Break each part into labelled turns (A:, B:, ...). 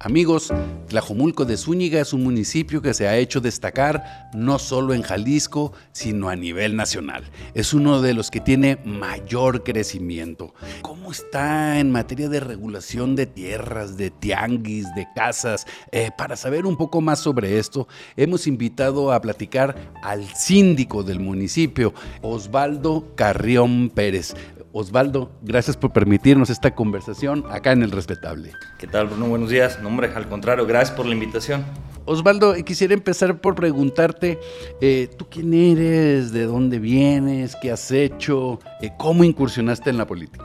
A: Amigos, Tlajomulco de Zúñiga es un municipio que se ha hecho destacar no solo en Jalisco, sino a nivel nacional. Es uno de los que tiene mayor crecimiento. ¿Cómo está en materia de regulación de tierras, de tianguis, de casas? Eh, para saber un poco más sobre esto, hemos invitado a platicar al síndico del municipio, Osvaldo Carrión Pérez. Osvaldo, gracias por permitirnos esta conversación acá en El Respetable.
B: ¿Qué tal, Bruno? Buenos días. No, hombre, al contrario, gracias por la invitación.
A: Osvaldo, quisiera empezar por preguntarte, eh, ¿tú quién eres? ¿De dónde vienes? ¿Qué has hecho? Eh, ¿Cómo incursionaste en la política?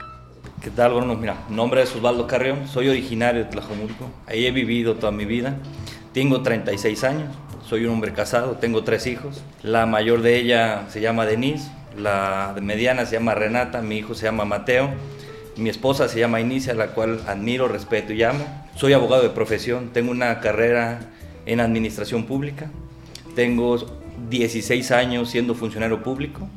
B: ¿Qué tal, Bruno? Mira, mi nombre es Osvaldo Carrión, soy originario de Tlajomulco, ahí he vivido toda mi vida, tengo 36 años, soy un hombre casado, tengo tres hijos, la mayor de ella se llama Denise, la mediana se llama Renata, mi hijo se llama Mateo, mi esposa se llama Inicia, la cual admiro, respeto y amo. Soy abogado de profesión, tengo una carrera en administración pública, tengo 16 años siendo funcionario público.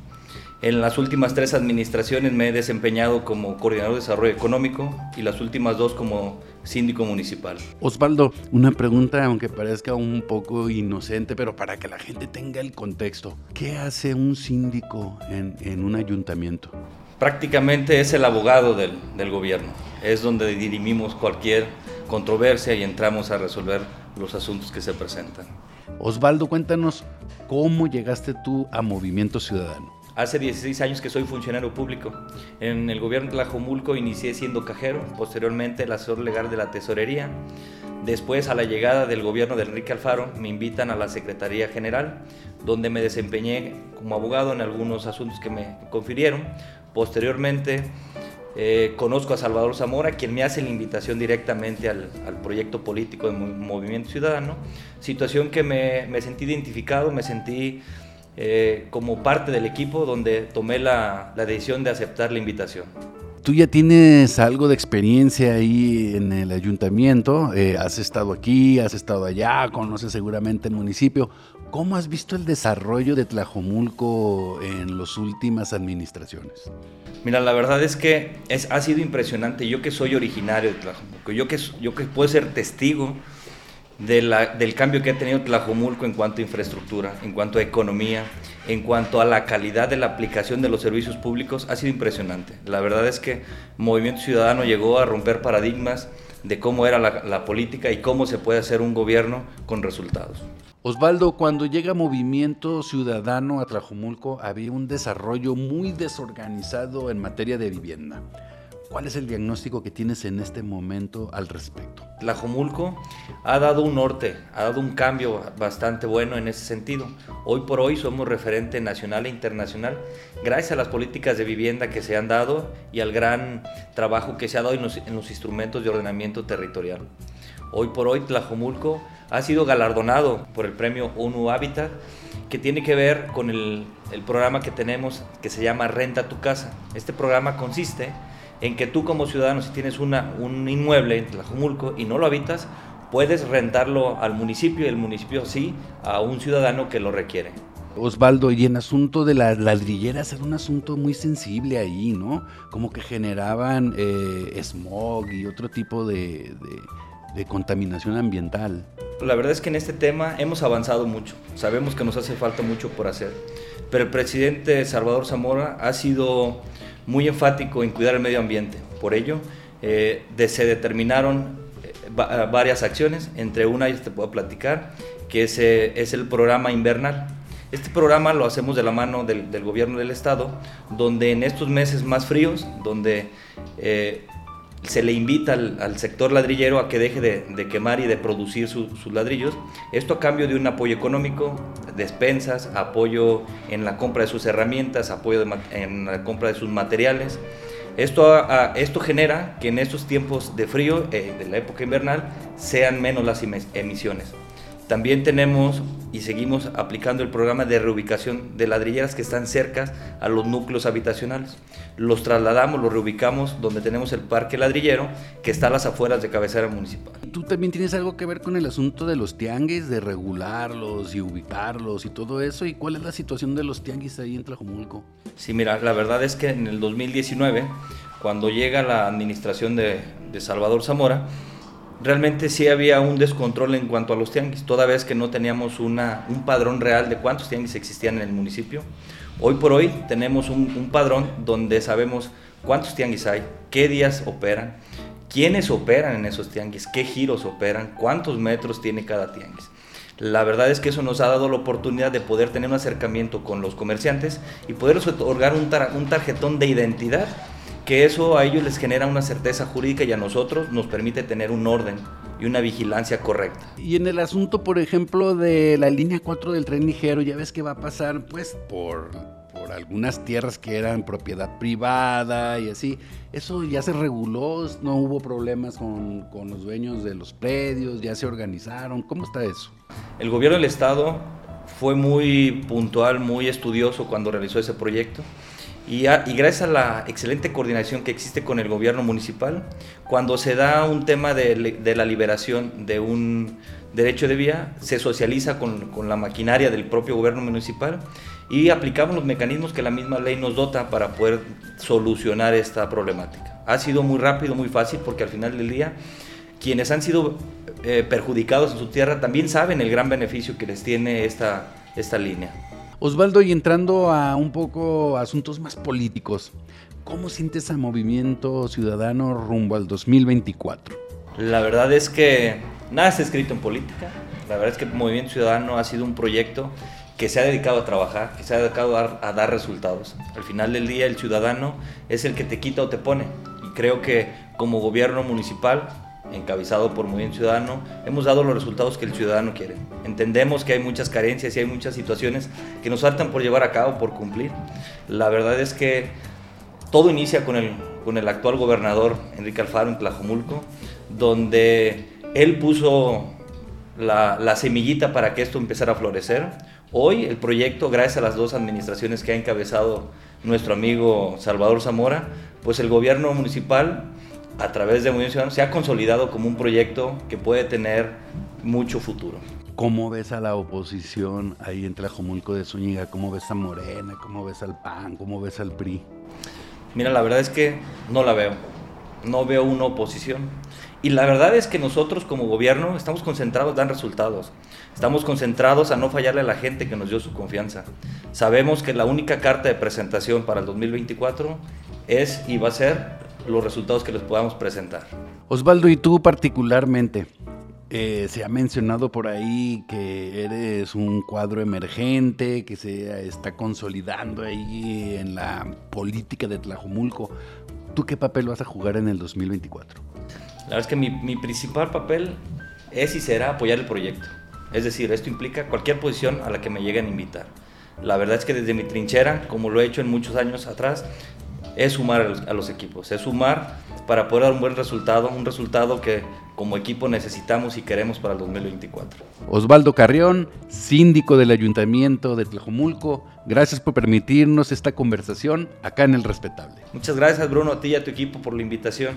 B: En las últimas tres administraciones me he desempeñado como coordinador de desarrollo económico y las últimas dos como síndico municipal.
A: Osvaldo, una pregunta, aunque parezca un poco inocente, pero para que la gente tenga el contexto. ¿Qué hace un síndico en, un ayuntamiento?
B: Prácticamente es el abogado del, del gobierno. Es donde dirimimos cualquier controversia y entramos a resolver los asuntos que se presentan.
A: Osvaldo, cuéntanos cómo llegaste tú a Movimiento Ciudadano.
B: Hace 16 años que soy funcionario público. En el gobierno de Tlajomulco inicié siendo cajero, posteriormente el asesor legal de la tesorería. Después, a la llegada del gobierno de Enrique Alfaro, me invitan a la Secretaría General, donde me desempeñé como abogado en algunos asuntos que me confirieron. Posteriormente, eh, conozco a Salvador Zamora, quien me hace la invitación directamente al, proyecto político de Movimiento Ciudadano, situación que me, me sentí identificado, me sentí eh, como parte del equipo donde tomé la, decisión de aceptar la invitación.
A: Tú ya tienes algo de experiencia ahí en el ayuntamiento, eh, has estado aquí, has estado allá, conoces seguramente el municipio. ¿Cómo has visto el desarrollo de Tlajomulco en las últimas administraciones?
B: Mira, la verdad es que es, ha sido impresionante. Yo que soy originario de Tlajomulco, yo que, yo que puedo ser testigo del cambio que ha tenido Tlajomulco en cuanto a infraestructura, en cuanto a economía, en cuanto a la calidad de la aplicación de los servicios públicos, ha sido impresionante. La verdad es que Movimiento Ciudadano llegó a romper paradigmas de cómo era la, política y cómo se puede hacer un gobierno con resultados.
A: Osvaldo, cuando llega Movimiento Ciudadano a Tlajomulco había un desarrollo muy desorganizado en materia de vivienda. ¿Cuál es el diagnóstico que tienes en este momento al respecto?
B: Tlajomulco ha dado un norte, ha dado un cambio bastante bueno en ese sentido. Hoy por hoy somos referente nacional e internacional gracias a las políticas de vivienda que se han dado y al gran trabajo que se ha dado en los, instrumentos de ordenamiento territorial. Hoy por hoy Tlajomulco ha sido galardonado por el premio ONU Habitat que tiene que ver con el, el programa que tenemos que se llama Renta tu Casa. Este programa consiste en que tú como ciudadano, si tienes una, un inmueble en Tlajumulco y no lo habitas, puedes rentarlo al municipio y el municipio sí a un ciudadano que lo requiere.
A: Osvaldo, y en asunto de las ladrilleras era un asunto muy sensible ahí, ¿no? Como que generaban eh, smog y otro tipo de, de contaminación ambiental.
B: La verdad es que en este tema hemos avanzado mucho, sabemos que nos hace falta mucho por hacer, pero el presidente Salvador Zamora ha sido muy enfático en cuidar el medio ambiente. Por ello, eh, se determinaron eh, varias acciones, entre una te puedo platicar, que es, es el programa invernal. Este programa lo hacemos de la mano del, gobierno del estado, donde en estos meses más fríos, donde eh, se le invita al, sector ladrillero a que deje de, quemar y de producir sus ladrillos. Esto a cambio de un apoyo económico, despensas, apoyo en la compra de sus herramientas, apoyo en la compra de sus materiales. Esto, esto genera que en estos tiempos de frío, eh, de la época invernal, sean menos las emisiones. También tenemos y seguimos aplicando el programa de reubicación de ladrilleras que están cerca a los núcleos habitacionales. Los trasladamos, los reubicamos donde tenemos el parque ladrillero que está a las afueras de cabecera municipal.
A: ¿Tú también tienes algo que ver con el asunto de los tianguis, de regularlos y ubicarlos y todo eso? ¿Y cuál es la situación de los tianguis ahí en Tlajomulco?
B: Sí, mira, la verdad es que en el 2019, cuando llega la administración de, de Salvador Zamora, realmente sí había un descontrol en cuanto a los tianguis, toda vez que no teníamos una, un padrón real de cuántos tianguis existían en el municipio. Hoy por hoy tenemos un, un padrón donde sabemos cuántos tianguis hay, qué días operan, quiénes operan en esos tianguis, qué giros operan, cuántos metros tiene cada tianguis. La verdad es que eso nos ha dado la oportunidad de poder tener un acercamiento con los comerciantes y poder otorgar un, un tarjetón de identidad que eso a ellos les genera una certeza jurídica y a nosotros nos permite tener un orden y una vigilancia correcta.
A: Y en el asunto, por ejemplo, de la línea 4 del tren ligero, ya ves que va a pasar pues por, por algunas tierras que eran propiedad privada y así. Eso ya se reguló, no hubo problemas con, con los dueños de los predios, ya se organizaron. ¿Cómo está eso?
B: El gobierno del estado fue muy puntual, muy estudioso cuando realizó ese proyecto y, gracias a la excelente coordinación que existe con el gobierno municipal, cuando se da un tema de, la liberación de un derecho de vía, se socializa con, con, la maquinaria del propio gobierno municipal y aplicamos los mecanismos que la misma ley nos dota para poder solucionar esta problemática. Ha sido muy rápido, muy fácil, porque al final del día quienes han sido eh, perjudicados en su tierra también saben el gran beneficio que les tiene esta, esta línea.
A: Osvaldo, y entrando a un poco asuntos más políticos, ¿cómo sientes a Movimiento Ciudadano rumbo al 2024?
B: La verdad es que nada está escrito en política. La verdad es que Movimiento Ciudadano ha sido un proyecto que se ha dedicado a trabajar, que se ha dedicado a, a dar resultados. Al final del día el ciudadano es el que te quita o te pone. Y creo que como gobierno municipal encabezado por Movimiento Ciudadano, hemos dado los resultados que el ciudadano quiere. Entendemos que hay muchas carencias y hay muchas situaciones que nos faltan por llevar a cabo, por cumplir. La verdad es que todo inicia con el, con el actual gobernador Enrique Alfaro en Tlajomulco, donde él puso la semillita para que esto empezara a florecer. Hoy el proyecto, gracias a las dos administraciones que ha encabezado nuestro amigo Salvador Zamora, pues el gobierno municipal a través de Movimiento Ciudadano se ha consolidado como un proyecto que puede tener mucho futuro.
A: ¿Cómo ves a la oposición ahí en Tlajomulco de Zúñiga? ¿Cómo ves a Morena? ¿Cómo ves al PAN? ¿Cómo ves al PRI?
B: Mira, la verdad es que no la veo. No veo una oposición. Y la verdad es que nosotros como gobierno estamos concentrados en dar resultados. Estamos concentrados a no fallarle a la gente que nos dio su confianza. Sabemos que la única carta de presentación para el 2024 es y va a ser los resultados que les podamos presentar.
A: Osvaldo, y tú particularmente, eh, se ha mencionado por ahí que eres un cuadro emergente, que se está consolidando ahí en la política de Tlajomulco. ¿Tú qué papel vas a jugar en el 2024?
B: La verdad es que mi, mi principal papel es y será apoyar el proyecto. Es decir, esto implica cualquier posición a la que me lleguen a invitar. La verdad es que desde mi trinchera, como lo he hecho en muchos años atrás, es sumar a los, equipos, es sumar para poder dar un buen resultado, un resultado que como equipo necesitamos y queremos para el 2024.
A: Osvaldo Carrión, síndico del Ayuntamiento de Tlajomulco, gracias por permitirnos esta conversación acá en El Respetable.
B: Muchas gracias Bruno, a ti y a tu equipo por la invitación.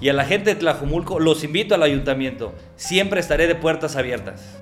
B: Y a la gente de Tlajomulco los invito al Ayuntamiento, siempre estaré de puertas abiertas.